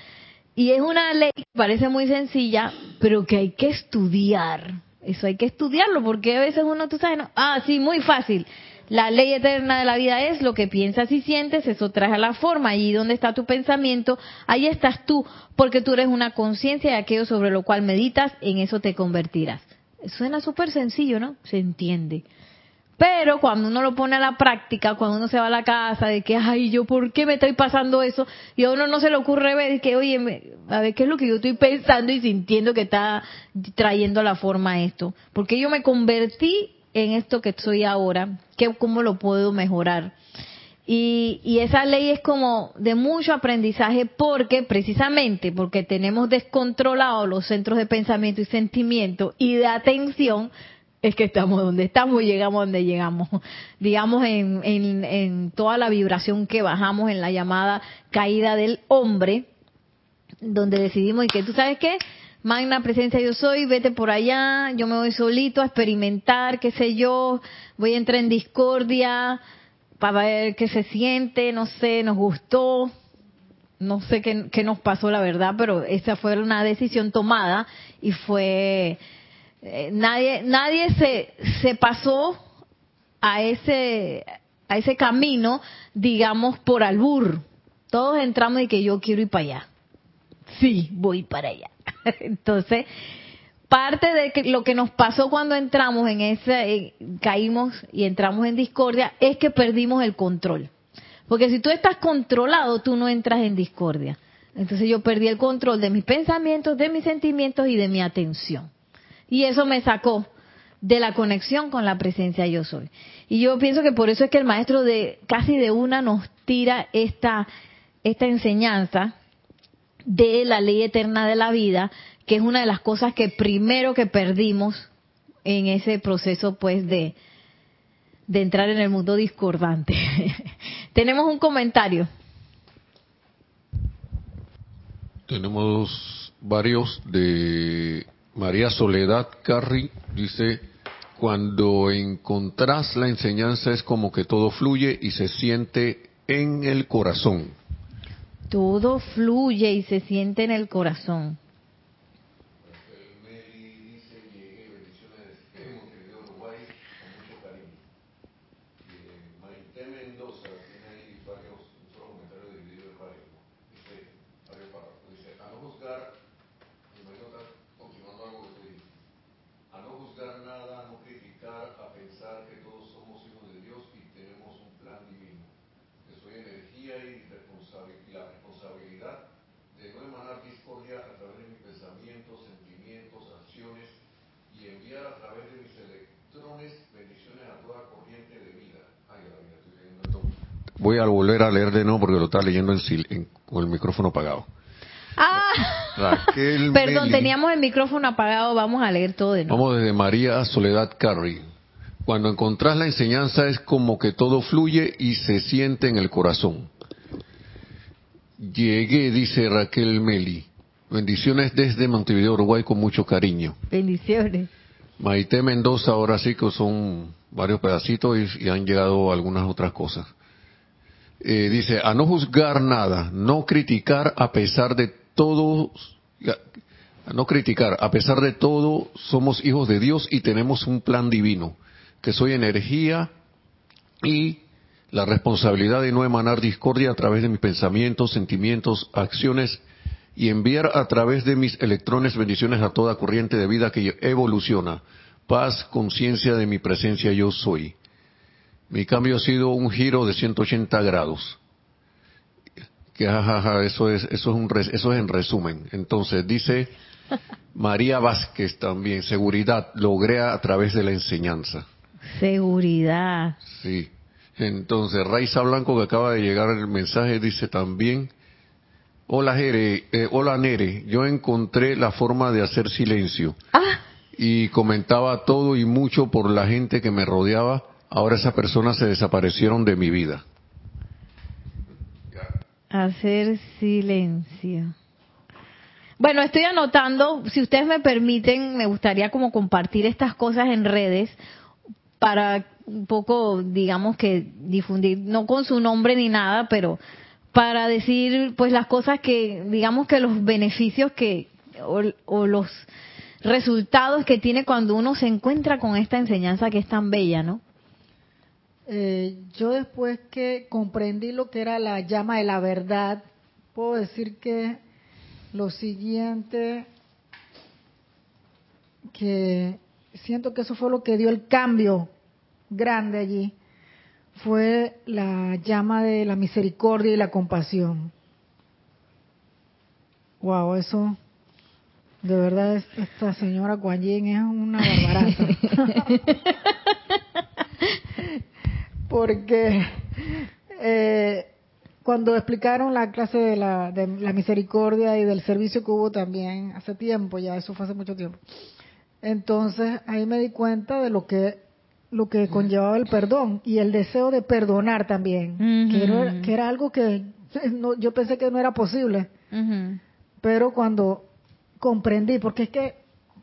Y es una ley que parece muy sencilla, pero que hay que estudiar. Eso hay que estudiarlo, porque a veces uno, tú sabes, no, ah, sí, muy fácil. La ley eterna de la vida es lo que piensas y sientes, eso trae a la forma. Allí donde está tu pensamiento, ahí estás tú, porque tú eres una conciencia de aquello sobre lo cual meditas, en eso te convertirás. Suena súper sencillo, ¿no? Se entiende. Pero cuando uno lo pone a la práctica, cuando uno se va a la casa, de que, ay, yo, ¿por qué me estoy pasando eso? Y a uno no se le ocurre ver que, oye, a ver, ¿qué es lo que yo estoy pensando y sintiendo que está trayendo a la forma esto? Porque yo me convertí en esto que soy ahora, ¿qué, ¿cómo lo puedo mejorar? Y, y, esa ley es como de mucho aprendizaje porque precisamente porque tenemos descontrolados los centros de pensamiento y sentimiento y de atención es que estamos donde estamos y llegamos donde llegamos. Digamos en, en, en toda la vibración que bajamos en la llamada caída del hombre, donde decidimos y que tú sabes qué, magna presencia yo soy, vete por allá, yo me voy solito a experimentar, qué sé yo, voy a entrar en discordia para ver qué se siente, no sé, nos gustó, no sé qué, qué nos pasó la verdad, pero esa fue una decisión tomada y fue eh, nadie nadie se se pasó a ese a ese camino, digamos por albur. Todos entramos y que yo quiero ir para allá. Sí, voy para allá. [laughs] Entonces, parte de lo que nos pasó cuando entramos en ese, eh, caímos y entramos en discordia, es que perdimos el control. Porque si tú estás controlado, tú no entras en discordia. Entonces yo perdí el control de mis pensamientos, de mis sentimientos y de mi atención. Y eso me sacó de la conexión con la presencia yo soy. Y yo pienso que por eso es que el maestro de casi de una nos tira esta esta enseñanza de la ley eterna de la vida, que es una de las cosas que primero que perdimos en ese proceso pues de, de entrar en el mundo discordante. [laughs] Tenemos un comentario. Tenemos varios de María Soledad Carri, dice, cuando encontrás la enseñanza es como que todo fluye y se siente en el corazón. Todo fluye y se siente en el corazón. Voy a volver a leer de nuevo porque lo estaba leyendo en, con el micrófono apagado. Ah, [laughs] perdón, teníamos el micrófono apagado, vamos a leer todo de nuevo. Vamos desde María Soledad Carri. Cuando encontrás la enseñanza es como que todo fluye y se siente en el corazón. Llegué, dice Raquel Meli. Bendiciones desde Montevideo, Uruguay, con mucho cariño. Bendiciones. Maite Mendoza, ahora sí que son varios pedacitos y han llegado algunas otras cosas. Eh, dice, a no juzgar nada, no criticar a pesar de todo, a no criticar, a pesar de todo, somos hijos de Dios y tenemos un plan divino, que soy energía y la responsabilidad de no emanar discordia a través de mis pensamientos, sentimientos, acciones y enviar a través de mis electrones bendiciones a toda corriente de vida que evoluciona paz, conciencia de mi presencia yo soy. Mi cambio ha sido un giro de 180 grados. Que jajaja, eso es, eso es un, eso es en resumen. Entonces dice [laughs] María Vázquez también, seguridad, logré a través de la enseñanza. Seguridad. Sí. Entonces, Raiza Blanco, que acaba de llegar el mensaje, dice también, hola Jere, eh, hola Nere, yo encontré la forma de hacer silencio. Ah. Y comentaba todo y mucho por la gente que me rodeaba, ahora esas personas se desaparecieron de mi vida. Hacer silencio. Bueno, estoy anotando, si ustedes me permiten, me gustaría como compartir estas cosas en redes para un poco, digamos que difundir, no con su nombre ni nada, pero para decir pues las cosas que, digamos que los beneficios que, o, los resultados que tiene cuando uno se encuentra con esta enseñanza que es tan bella, ¿no? Eh, yo después que comprendí lo que era la llama de la verdad, puedo decir que lo siguiente, que siento que eso fue lo que dio el cambio grande allí, fue la llama de la misericordia y la compasión. Wow, eso de verdad esta señora Kuan es una barbarata. [laughs] Porque eh, cuando explicaron la clase de la, de la misericordia y del servicio que hubo también hace tiempo, ya eso fue hace mucho tiempo. Entonces ahí me di cuenta de lo que lo que conllevaba el perdón y el deseo de perdonar también, que, era, que, era, algo que no, yo pensé que no era posible, pero cuando comprendí, porque es que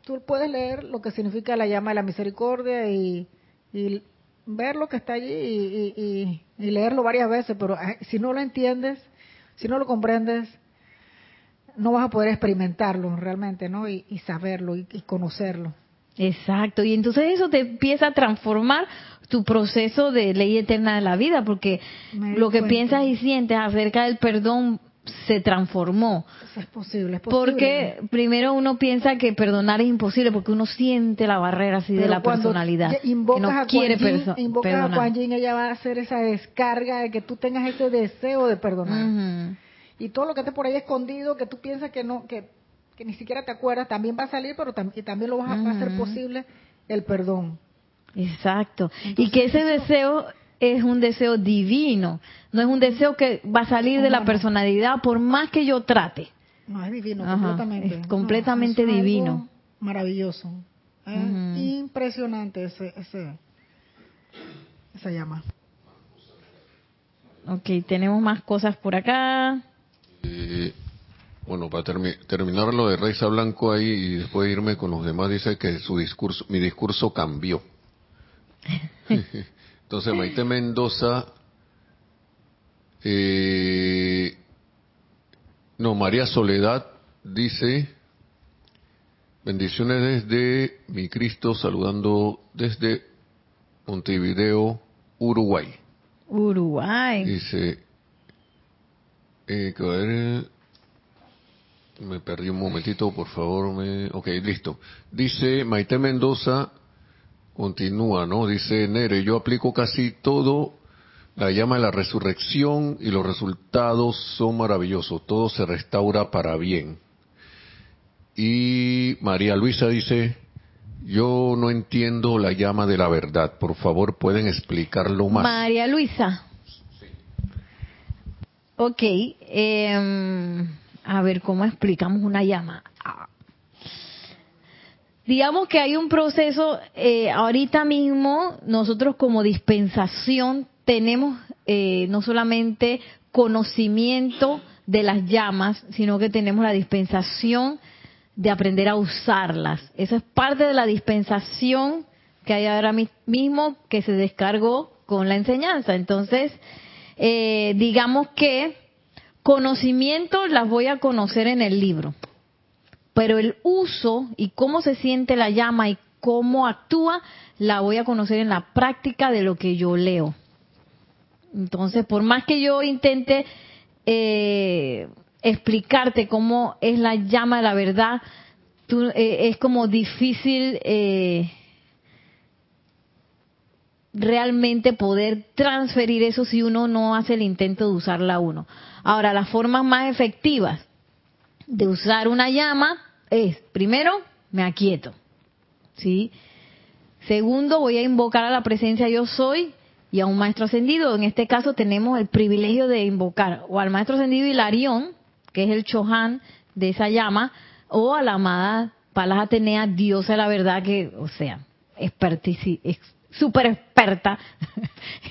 tú puedes leer lo que significa la llama de la misericordia y, y ver lo que está allí y, leerlo varias veces, pero si no lo entiendes, si no lo comprendes, no vas a poder experimentarlo realmente, ¿no? Y, saberlo y, conocerlo. Exacto, y entonces eso te empieza a transformar tu proceso de ley eterna de la vida, porque lo que piensas y sientes acerca del perdón se transformó. es posible, es posible. Porque primero uno piensa que perdonar es imposible porque uno siente la barrera así de la personalidad. Invocas que no a quiere Yin, invocas a Kuan Yin, ella va a hacer esa descarga de que tú tengas ese deseo de perdonar. Y todo lo que esté por ahí escondido, que tú piensas que no, que, que ni siquiera te acuerdas, también va a salir, pero también lo vas a, hacer posible el perdón. Exacto. y que ese deseo es un deseo divino, no es un deseo que va a salir de la personalidad por más que yo trate. No, es divino, completamente. Es completamente divino. Maravilloso. Impresionante ese, ese, esa llama. Ok, tenemos más cosas por acá. Eh, bueno, para terminar lo de Reisa Blanco ahí y después irme con los demás, dice que su discurso, mi discurso cambió. [laughs] Entonces, Maite Mendoza, eh, no, María Soledad dice, bendiciones desde mi Cristo, saludando desde Montevideo, Uruguay. Uruguay. Dice, eh, me perdí un momentito, por favor. Me, ok, listo. Dice Maite Mendoza, Continúa, ¿no? Dice Nere, yo aplico casi todo, la llama de la resurrección y los resultados son maravillosos, todo se restaura para bien. Y María Luisa dice, yo no entiendo la llama de la verdad, por favor pueden explicarlo más. María Luisa. Ok, em, a ver, ¿cómo explicamos una llama? Digamos que hay un proceso, eh, ahorita mismo nosotros como dispensación tenemos eh, no solamente conocimiento de las llamas, sino que tenemos la dispensación de aprender a usarlas. Eso es parte de la dispensación que hay ahora mismo que se descargó con la enseñanza. Entonces, eh, digamos que conocimiento las voy a conocer en el libro pero el uso y cómo se siente la llama y cómo actúa, la voy a conocer en la práctica de lo que yo leo. Entonces, por más que yo intente eh, explicarte cómo es la llama de la verdad, eh, es como difícil eh, realmente poder transferir eso si uno no hace el intento de usarla uno. Ahora, las formas más efectivas de usar una llama es, primero, me aquieto, ¿sí? Segundo, voy a invocar a la presencia yo soy y a un maestro ascendido. En este caso tenemos el privilegio de invocar o al maestro ascendido Hilarión, que es el Chohan de esa llama, o a la amada Palas Atenea, diosa de la verdad, que, o sea, súper experta,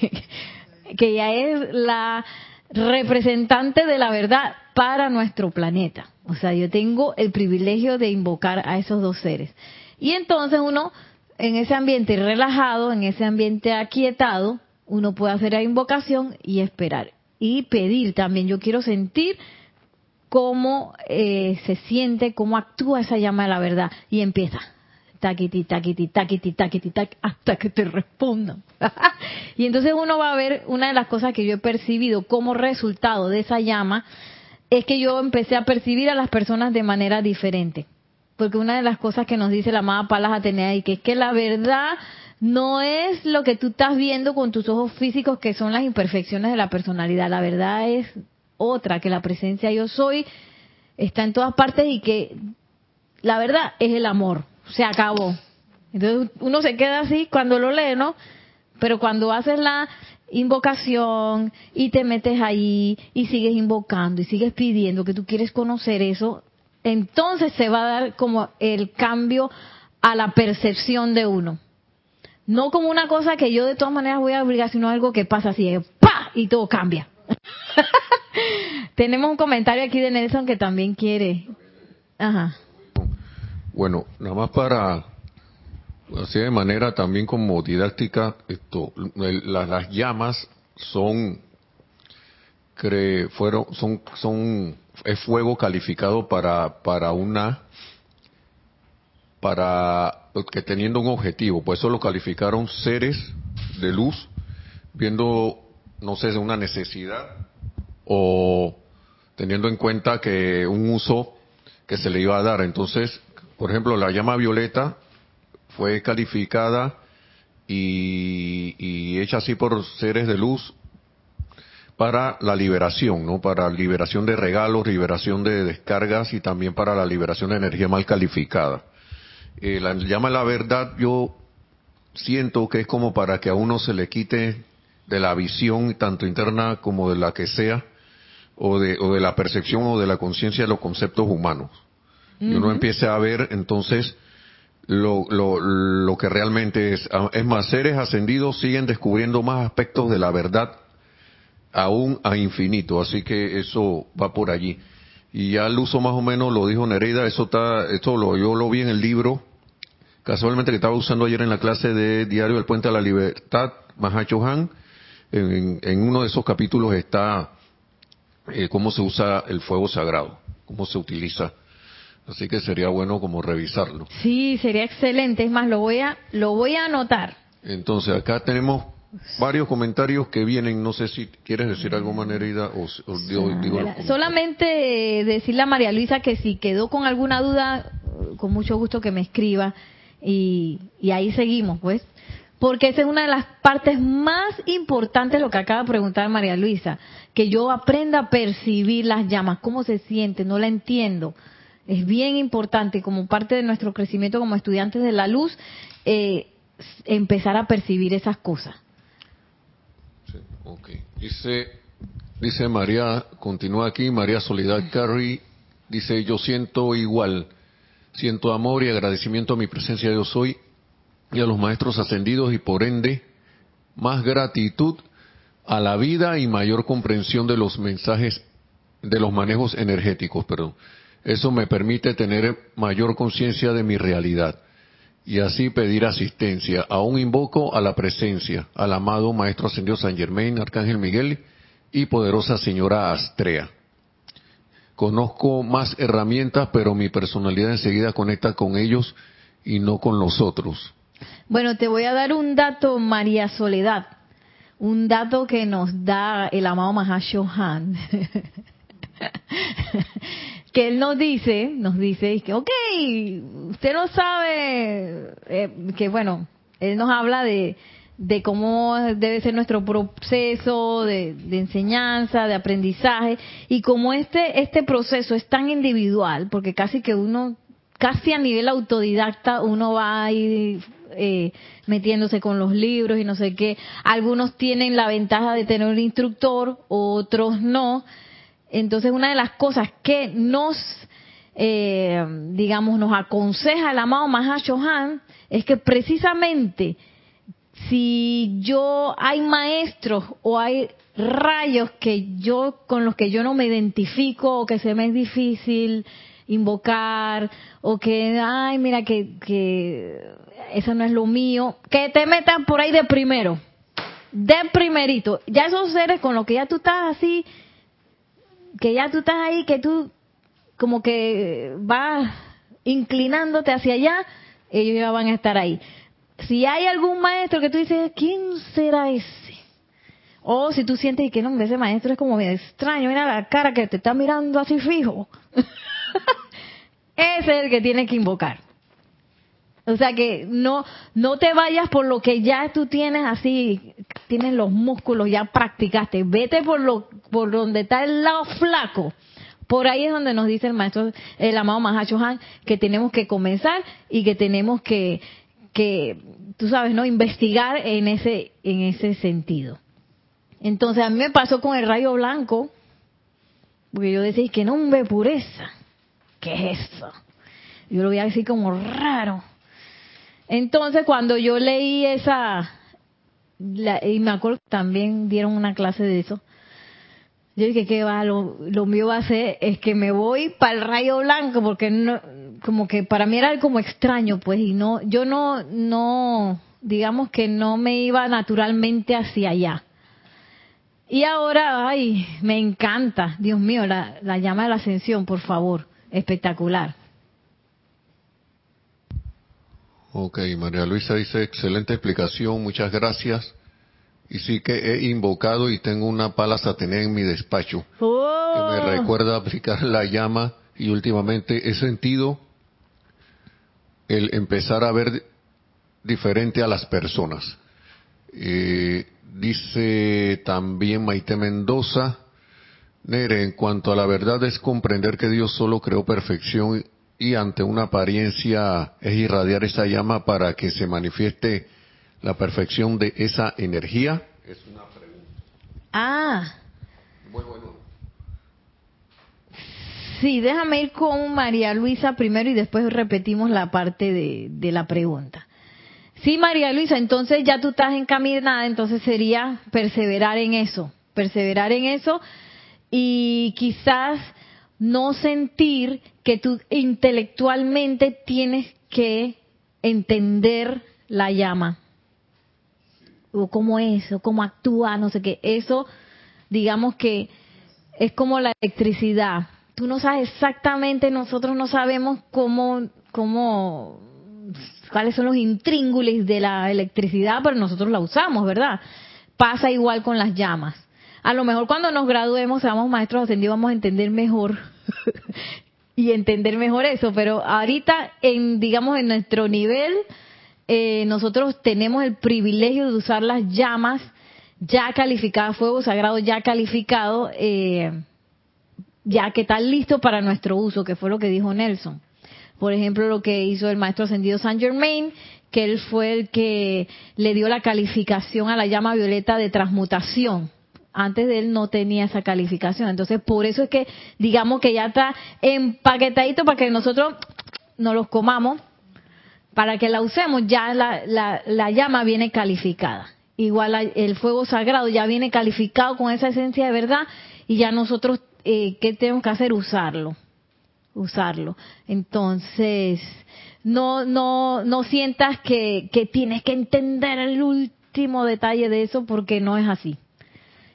[laughs] que ya es la representante de la verdad para nuestro planeta. O sea, yo tengo el privilegio de invocar a esos dos seres. Y entonces uno, en ese ambiente relajado, en ese ambiente aquietado, uno puede hacer la invocación y esperar. Y pedir también, yo quiero sentir cómo eh, se siente, cómo actúa esa llama de la verdad. Y empieza, taquiti, taquiti, taquiti, taquiti, taquiti, hasta que te respondan. [laughs] y entonces uno va a ver una de las cosas que yo he percibido como resultado de esa llama, es que yo empecé a percibir a las personas de manera diferente. Porque una de las cosas que nos dice la amada Palas Atenea y que es que la verdad no es lo que tú estás viendo con tus ojos físicos que son las imperfecciones de la personalidad. La verdad es otra, que la presencia yo soy está en todas partes y que la verdad es el amor. Se acabó. Entonces uno se queda así cuando lo lee, ¿no? Pero cuando haces la invocación y te metes ahí y sigues invocando y sigues pidiendo que tú quieres conocer eso, entonces se va a dar como el cambio a la percepción de uno. No como una cosa que yo de todas maneras voy a obligar, sino algo que pasa así, ¡pa! y todo cambia. [laughs] Tenemos un comentario aquí de Nelson que también quiere. Ajá. Bueno, nada más para así de manera también como didáctica, esto, las, llamas son, fueron, son, son, es fuego calificado para, para una, para, que teniendo un objetivo, por eso lo calificaron seres de luz, viendo, no sé, una necesidad o teniendo en cuenta que un uso que se le iba a dar. Entonces, por ejemplo, la llama violeta fue calificada y, hecha así por seres de luz para la liberación, ¿no? Para liberación de regalos, liberación de descargas y también para la liberación de energía mal calificada. Eh, la llama la verdad, yo siento que es como para que a uno se le quite de la visión, tanto interna como de la que sea, o de, o de la percepción o de la conciencia de los conceptos humanos. Y uno empiece a ver entonces lo, lo, lo que realmente es. Ah, es más, seres ascendidos siguen descubriendo más aspectos de la verdad aún a infinito, así que eso va por allí. Y ya el uso más o menos lo dijo Nereida, eso está, esto lo, yo lo vi en el libro, casualmente que estaba usando ayer en la clase de Diario del Puente a la Libertad, Mahacho Han, en, en uno de esos capítulos está eh, cómo se usa el fuego sagrado, cómo se utiliza Así que sería bueno como revisarlo. Sí, sería excelente. Es más, lo voy a, lo voy a anotar. Entonces, acá tenemos varios comentarios que vienen. No sé si quieres decir algo, Manerida, o, o digo, Solamente decirle a María Luisa que si quedó con alguna duda, con mucho gusto que me escriba. Y, y ahí seguimos, pues. Porque esa es una de las partes más importantes lo que acaba de preguntar María Luisa. Que yo aprenda a percibir las llamas, cómo se siente, no la entiendo es bien importante como parte de nuestro crecimiento como estudiantes de la luz eh, empezar a percibir esas cosas. Sí, Dice, dice María, continúa aquí, María Soledad Carey, dice, yo siento igual, siento amor y agradecimiento a mi presencia de Dios hoy y a los maestros ascendidos y por ende más gratitud a la vida y mayor comprensión de los mensajes, de los manejos energéticos, perdón. Eso me permite tener mayor conciencia de mi realidad y así pedir asistencia. Aún invoco a la presencia, al amado Maestro Ascendido San Germain, Arcángel Miguel y poderosa Señora Astrea. Conozco más herramientas, pero mi personalidad enseguida conecta con ellos y no con los otros. Bueno, te voy a dar un dato, María Soledad. Un dato que nos da el amado Mahashohan. [laughs] que él nos dice, nos dice que, ok, usted no sabe, eh, que bueno, él nos habla de, de cómo debe ser nuestro proceso de, de, enseñanza, de aprendizaje, y como este, este proceso es tan individual, porque casi que uno, casi a nivel autodidacta, uno va a eh, metiéndose con los libros y no sé qué. Algunos tienen la ventaja de tener un instructor, otros no. Entonces, una de las cosas que nos, eh, digamos, nos aconseja el amado Mahashohan es que precisamente si yo hay maestros o hay rayos que yo con los que yo no me identifico o que se me es difícil invocar o que ay mira que que eso no es lo mío que te metan por ahí de primero de primerito. Ya esos seres con los que ya tú estás así que ya tú estás ahí que tú como que vas inclinándote hacia allá ellos ya van a estar ahí si hay algún maestro que tú dices, ¿quién será ese? O si tú sientes que no, ese maestro es como medio extraño, mira la cara que te está mirando así fijo. [laughs] ese es el que tienes que invocar. O sea que no, no te vayas por lo que ya tú tienes así, tienes los músculos, ya practicaste. Vete por lo, por donde está el lado flaco. Por ahí es donde nos dice el maestro, el amado Mahacho Han, que tenemos que comenzar y que tenemos que, que, tú sabes, ¿no? Investigar en ese, en ese sentido. Entonces a mí me pasó con el rayo blanco, porque yo decía, que nombre pureza, ¿qué es eso? Yo lo veía así como raro. Entonces cuando yo leí esa, y me acuerdo que también dieron una clase de eso, yo dije que va, lo, lo, mío va a ser es que me voy para el rayo blanco porque no, como que para mí era como extraño, pues, y no, yo no, no, digamos que no me iba naturalmente hacia allá. Y ahora, ay, me encanta, Dios mío, la, la llama de la ascensión, por favor, espectacular. Ok, María Luisa dice, excelente explicación, muchas gracias. Y sí que he invocado y tengo una pala satanés en mi despacho que me Oh. recuerda aplicar la llama y últimamente he sentido el empezar a ver diferente a las personas. Eh, dice también Maite Mendoza, Nere, en cuanto a la verdad es comprender que Dios solo creó perfección y ante una apariencia es irradiar esa llama para que se manifieste la perfección de esa energía. Es una pregunta. Ah, Bueno, bueno. sí, déjame ir con María Luisa primero y después repetimos la parte de, de la pregunta. Sí, María Luisa, entonces ya tú estás encaminada, entonces sería perseverar en eso, perseverar en eso y quizás no sentir que tú intelectualmente tienes que entender la llama o cómo es, o cómo actúa, no sé qué. Eso, digamos que es como la electricidad. Tú no sabes exactamente, nosotros no sabemos cómo, cómo, cuáles son los intríngulis de la electricidad, pero nosotros la usamos, ¿verdad? Pasa igual con las llamas. A lo mejor cuando nos graduemos, seamos maestros ascendidos, vamos a entender mejor [laughs] y entender mejor eso, pero ahorita, en, digamos, en nuestro nivel, eh, nosotros tenemos el privilegio de usar las llamas ya calificadas, fuego sagrado ya calificado, eh, ya que están listos para nuestro uso, que fue lo que dijo Nelson. Por ejemplo, lo que hizo el maestro ascendido Saint Germain, que él fue el que le dio la calificación a la llama violeta de transmutación. Antes de él no tenía esa calificación. Entonces, por eso es que digamos que ya está empaquetadito para que nosotros nos los comamos para que la usemos, ya la, la, la llama viene calificada. Igual el fuego sagrado ya viene calificado con esa esencia de verdad y ya nosotros, eh, ¿qué tenemos que hacer? Usarlo. Usarlo. Entonces, no, no, no sientas que, que tienes que entender el último detalle de eso porque no es así.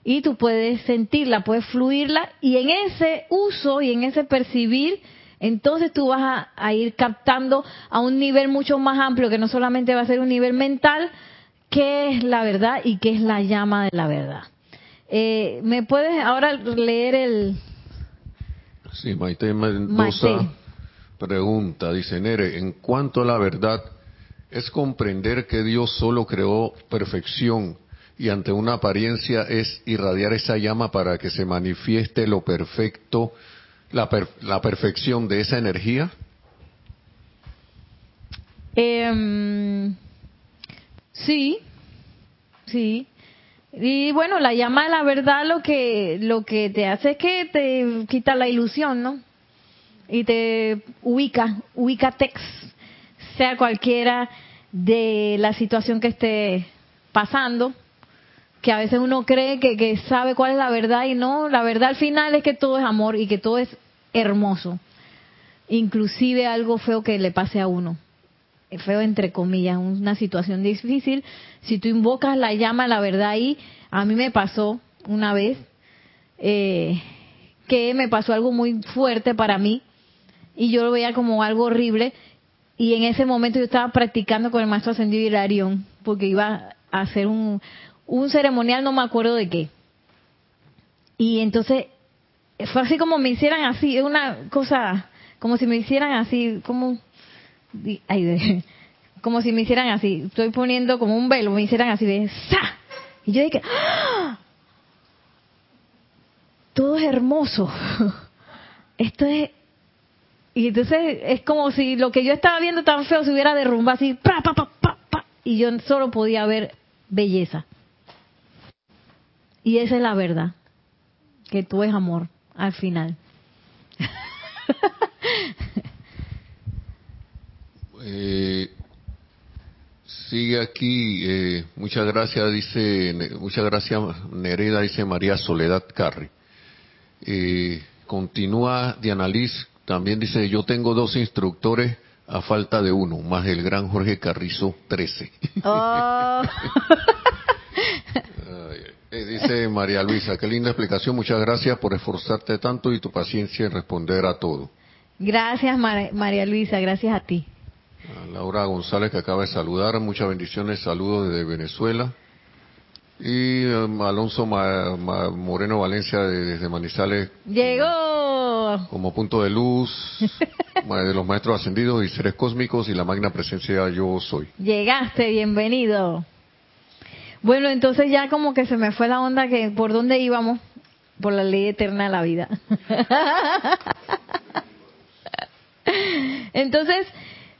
Y tú puedes sentirla, puedes fluirla y en ese uso y en ese percibir, entonces tú vas a, a, ir captando a un nivel mucho más amplio, que no solamente va a ser un nivel mental, qué es la verdad y qué es la llama de la verdad. Eh, ¿Me puedes ahora leer el... Sí, Maite Mendoza Maite. pregunta, dice Nere, en cuanto a la verdad, es comprender que Dios solo creó perfección y ante una apariencia es irradiar esa llama para que se manifieste lo perfecto, la, la perfección de esa energía. Eh, sí, sí. Y bueno, la llama de la verdad lo que lo que te hace es que te quita la ilusión, ¿no? Y te ubica, ubica text, sea cualquiera de la situación que esté pasando, que a veces uno cree que, que sabe cuál es la verdad y no, la verdad al final es que todo es amor y que todo es hermoso, inclusive algo feo que le pase a uno. Feo entre comillas, una situación difícil, si tú invocas la llama, la verdad ahí, a mí me pasó una vez eh, que me pasó algo muy fuerte para mí y yo lo veía como algo horrible. Y en ese momento yo estaba practicando con el maestro ascendido Hilarión porque iba a hacer un, un ceremonial, no me acuerdo de qué. Y entonces fue así como me hicieran así, una cosa, como si me hicieran así, como [laughs] como si me hicieran así, estoy poniendo como un velo, me hicieran así de ¡sa! Y yo dije, ¡Ah! todo es hermoso. [laughs] Esto es y entonces es como si lo que yo estaba viendo tan feo se hubiera derrumbado así, pa, pa, pa, pa, y yo solo podía ver belleza. Y esa es la verdad, que tú es amor al final. [laughs] Eh, sigue aquí, eh, muchas gracias, dice, muchas gracias Nereda, dice María Soledad Carri. Eh, continúa Diana Liz, también dice, yo tengo dos instructores a falta de uno, más el gran Jorge Carrizo 13. [laughs] [laughs] dice María Luisa, qué linda explicación, muchas gracias por esforzarte tanto y tu paciencia en responder a todo. Gracias María Luisa, gracias a ti. Laura González que acaba de saludar, muchas bendiciones, saludos desde Venezuela. Y um, Alonso Moreno Valencia desde Manizales. Llegó. Como punto de luz [laughs] de los maestros ascendidos y seres cósmicos y la magna presencia yo soy. Llegaste, bienvenido. Bueno, entonces ya como que se me fue la onda que por dónde íbamos, por la ley eterna de la vida. [laughs] entonces,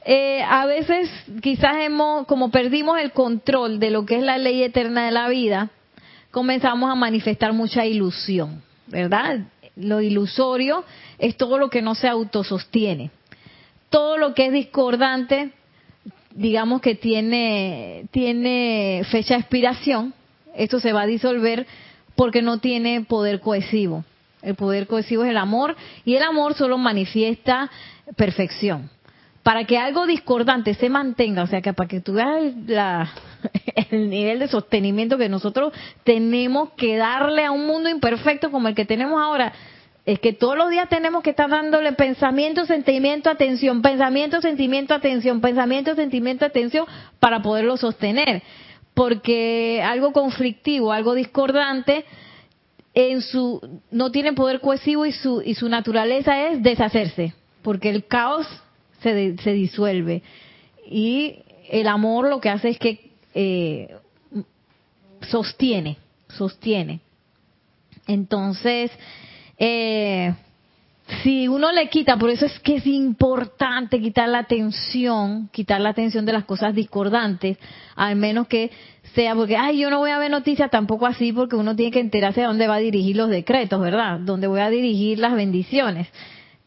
eh, a veces quizás hemos, como perdimos el control de lo que es la ley eterna de la vida, comenzamos a manifestar mucha ilusión, ¿verdad? Lo ilusorio es todo lo que no se autosostiene. Todo lo que es discordante, digamos que tiene, tiene fecha de expiración, esto se va a disolver porque no tiene poder cohesivo. El poder cohesivo es el amor y el amor solo manifiesta perfección para que algo discordante se mantenga, o sea, que para que tú veas [laughs] el nivel de sostenimiento que nosotros tenemos que darle a un mundo imperfecto como el que tenemos ahora, es que todos los días tenemos que estar dándole pensamiento, sentimiento, atención, pensamiento, sentimiento, atención, pensamiento, sentimiento, atención, para poderlo sostener. Porque algo conflictivo, algo discordante, en su, no tiene poder cohesivo y su, y su naturaleza es deshacerse. Porque el caos se, disuelve. Y el amor lo que hace es que eh, sostiene, sostiene. Entonces, eh, si uno le quita, por eso es que es importante quitar la atención, quitar la atención de las cosas discordantes, al menos que sea porque, ay, yo no voy a ver noticias tampoco así, porque uno tiene que enterarse a dónde va a dirigir los decretos, ¿verdad? Dónde voy a dirigir las bendiciones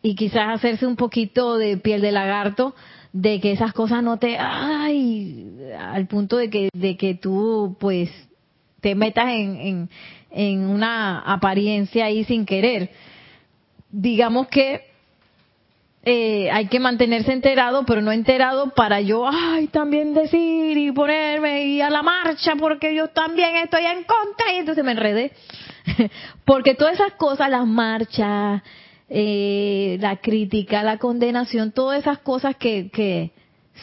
y quizás hacerse un poquito de piel de lagarto de que esas cosas no te ay al punto de que de que tú pues te metas en, en, en una apariencia ahí sin querer digamos que eh, hay que mantenerse enterado, pero no enterado para yo, ay, también decir y ponerme y a la marcha porque yo también estoy en contra y entonces me enredé. [laughs] porque todas esas cosas, las marchas, eh, la crítica, la condenación, todas esas cosas que, que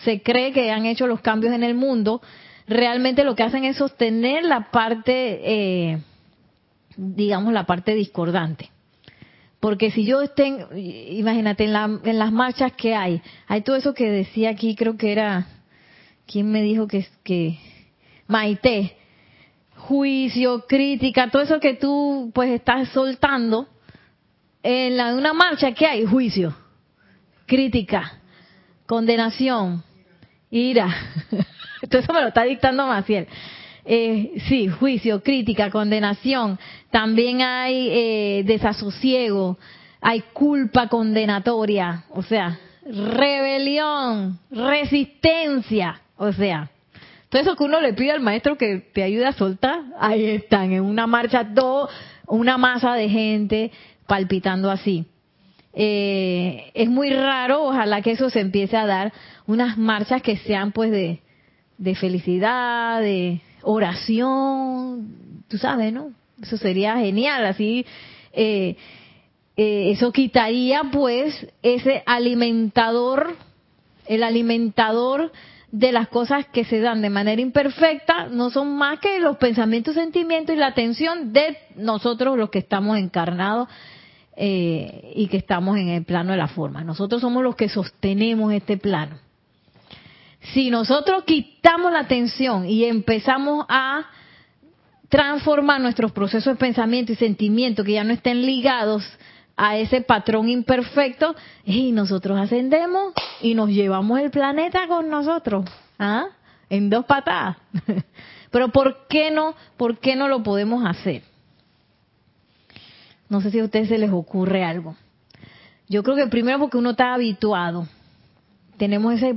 se cree que han hecho los cambios en el mundo, realmente lo que hacen es sostener la parte, eh, digamos, la parte discordante. Porque si yo estén, imagínate, en, la, en las marchas que hay, hay todo eso que decía aquí, creo que era ¿quién me dijo que, que Maite, juicio, crítica, todo eso que tú pues estás soltando, en la, una marcha, ¿qué hay? Juicio, crítica, condenación, ira. [laughs] todo eso me lo está dictando Maciel. Eh, sí, juicio, crítica, condenación. También hay eh, desasosiego, hay culpa condenatoria, o sea, rebelión, resistencia, o sea, todo eso que uno le pide al maestro que te ayude a soltar, ahí están, en una marcha, todo, una masa de gente palpitando así. Eh, es muy raro, ojalá que eso se empiece a dar, unas marchas que sean pues de, de felicidad, de oración, tú sabes, ¿no? Eso sería genial, así eh, eh, eso quitaría pues ese alimentador, el alimentador de las cosas que se dan de manera imperfecta, no son más que los pensamientos, sentimientos y la atención de nosotros los que estamos encarnados eh, y que estamos en el plano de la forma. Nosotros somos los que sostenemos este plano. Si nosotros quitamos la atención y empezamos a transformar nuestros procesos de pensamiento y sentimiento que ya no estén ligados a ese patrón imperfecto y nosotros ascendemos y nos llevamos el planeta con nosotros, ¿ah? En dos patadas. [laughs] Pero ¿por qué no? ¿Por qué no lo podemos hacer? No sé si a ustedes se les ocurre algo. Yo creo que primero porque uno está habituado. Tenemos esa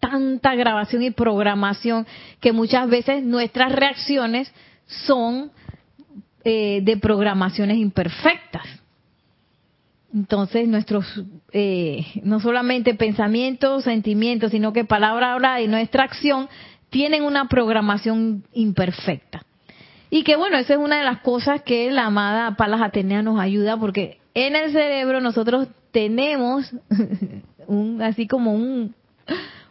tanta grabación y programación que muchas veces nuestras reacciones son eh, de programaciones imperfectas. Entonces, nuestros, eh, no solamente pensamientos, sentimientos, sino que palabra hablada y nuestra acción tienen una programación imperfecta. Y que bueno, esa es una de las cosas que la amada Palas Atenea nos ayuda, porque en el cerebro nosotros tenemos [laughs] un, así como un,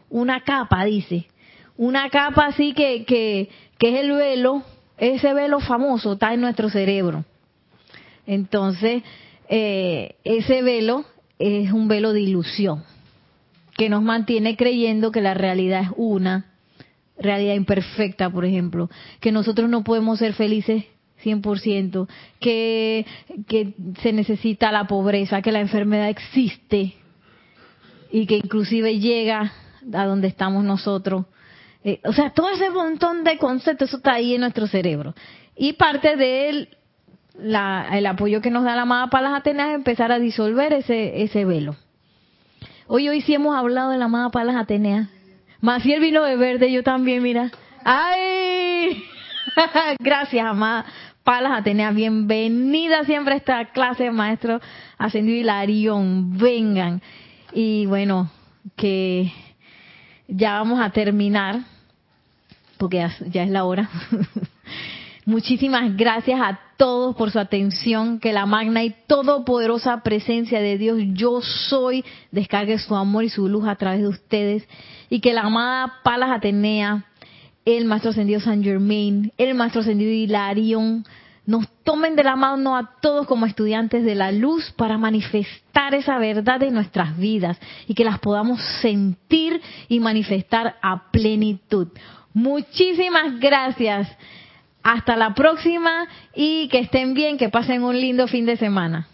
una capa, dice, una capa así que, que, que es el velo, ese velo famoso está en nuestro cerebro. Entonces, eh, ese velo es un velo de ilusión que nos mantiene creyendo que la realidad es una, realidad imperfecta, por ejemplo, que nosotros no podemos ser felices 100%, que, que se necesita la pobreza, que la enfermedad existe y que inclusive llega a donde estamos nosotros. Eh, o sea, todo ese montón de conceptos, está ahí en nuestro cerebro. Y parte de él el apoyo que nos da la amada Palas Atenas es empezar a disolver ese, ese velo. Hoy, hoy sí hemos hablado de la amada Palas Atenea. el vino de verde, yo también, mira. ¡Ay! [laughs] Gracias, amada Palas Atenea. Bienvenida siempre a esta clase, maestro Ascendido Hilarión. Vengan. Y bueno, que ya vamos a terminar, porque ya es la hora. [laughs] Muchísimas gracias a todos por su atención. Que la magna y todopoderosa presencia de Dios, yo soy, descargue su amor y su luz a través de ustedes. Y que la amada Palas Atenea, el Maestro Ascendido San Germain, el Maestro Ascendido Hilarión, nos tomen de la mano a todos como estudiantes de la luz para manifestar esa verdad en nuestras vidas y que las podamos sentir y manifestar a plenitud. Muchísimas gracias. Hasta la próxima y que estén bien, que pasen un lindo fin de semana.